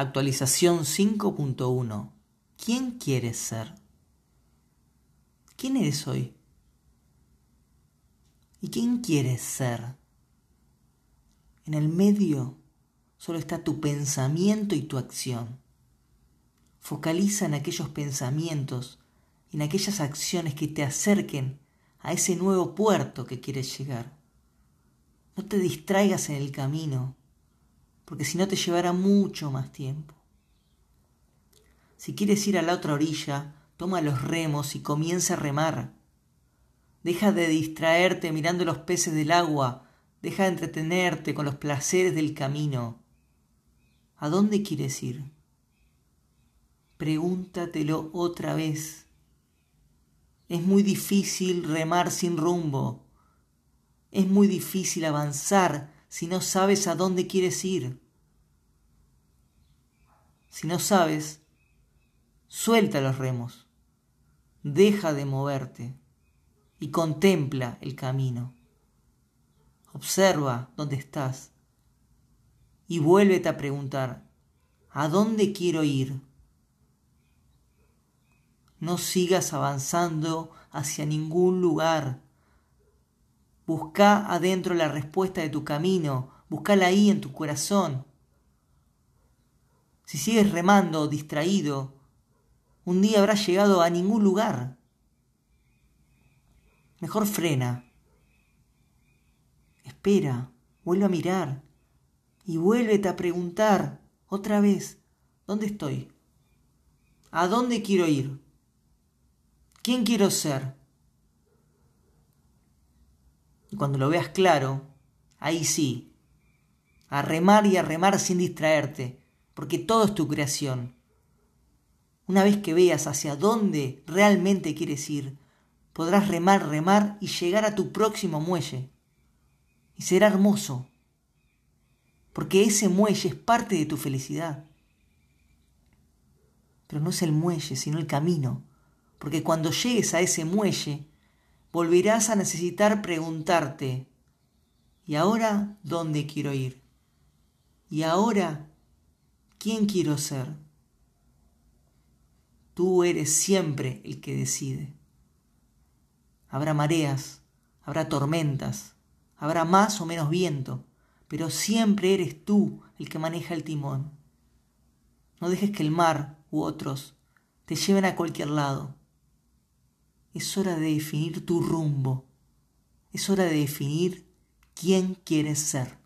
Actualización 5.1. ¿Quién quieres ser? ¿Quién eres hoy? ¿Y quién quieres ser? En el medio solo está tu pensamiento y tu acción. Focaliza en aquellos pensamientos y en aquellas acciones que te acerquen a ese nuevo puerto que quieres llegar. No te distraigas en el camino, porque si no te llevará mucho más tiempo. Si quieres ir a la otra orilla, toma los remos y comienza a remar. Deja de distraerte mirando los peces del agua, deja de entretenerte con los placeres del camino. ¿A dónde quieres ir? Pregúntatelo otra vez. Es muy difícil remar sin rumbo. Es muy difícil avanzar si no sabes a dónde quieres ir. Si no sabes, suelta los remos, deja de moverte y contempla el camino. Observa dónde estás y vuélvete a preguntar, ¿a dónde quiero ir? No sigas avanzando hacia ningún lugar. Busca adentro la respuesta de tu camino, buscala ahí en tu corazón. Si sigues remando distraído, un día habrás llegado a ningún lugar. Mejor frena. Espera, vuelve a mirar y vuélvete a preguntar otra vez, ¿dónde estoy? ¿A dónde quiero ir? ¿Quién quiero ser? Y cuando lo veas claro, ahí sí, a remar y a remar sin distraerte, porque todo es tu creación. Una vez que veas hacia dónde realmente quieres ir, podrás remar, remar y llegar a tu próximo muelle. Y será hermoso, porque ese muelle es parte de tu felicidad. Pero no es el muelle, sino el camino porque cuando llegues a ese muelle, volverás a necesitar preguntarte, ¿y ahora dónde quiero ir? ¿Y ahora quién quiero ser? Tú eres siempre el que decide. Habrá mareas, habrá tormentas, habrá más o menos viento, pero siempre eres tú el que maneja el timón. No dejes que el mar u otros te lleven a cualquier lado es hora de definir tu rumbo. Es hora de definir quién quieres ser.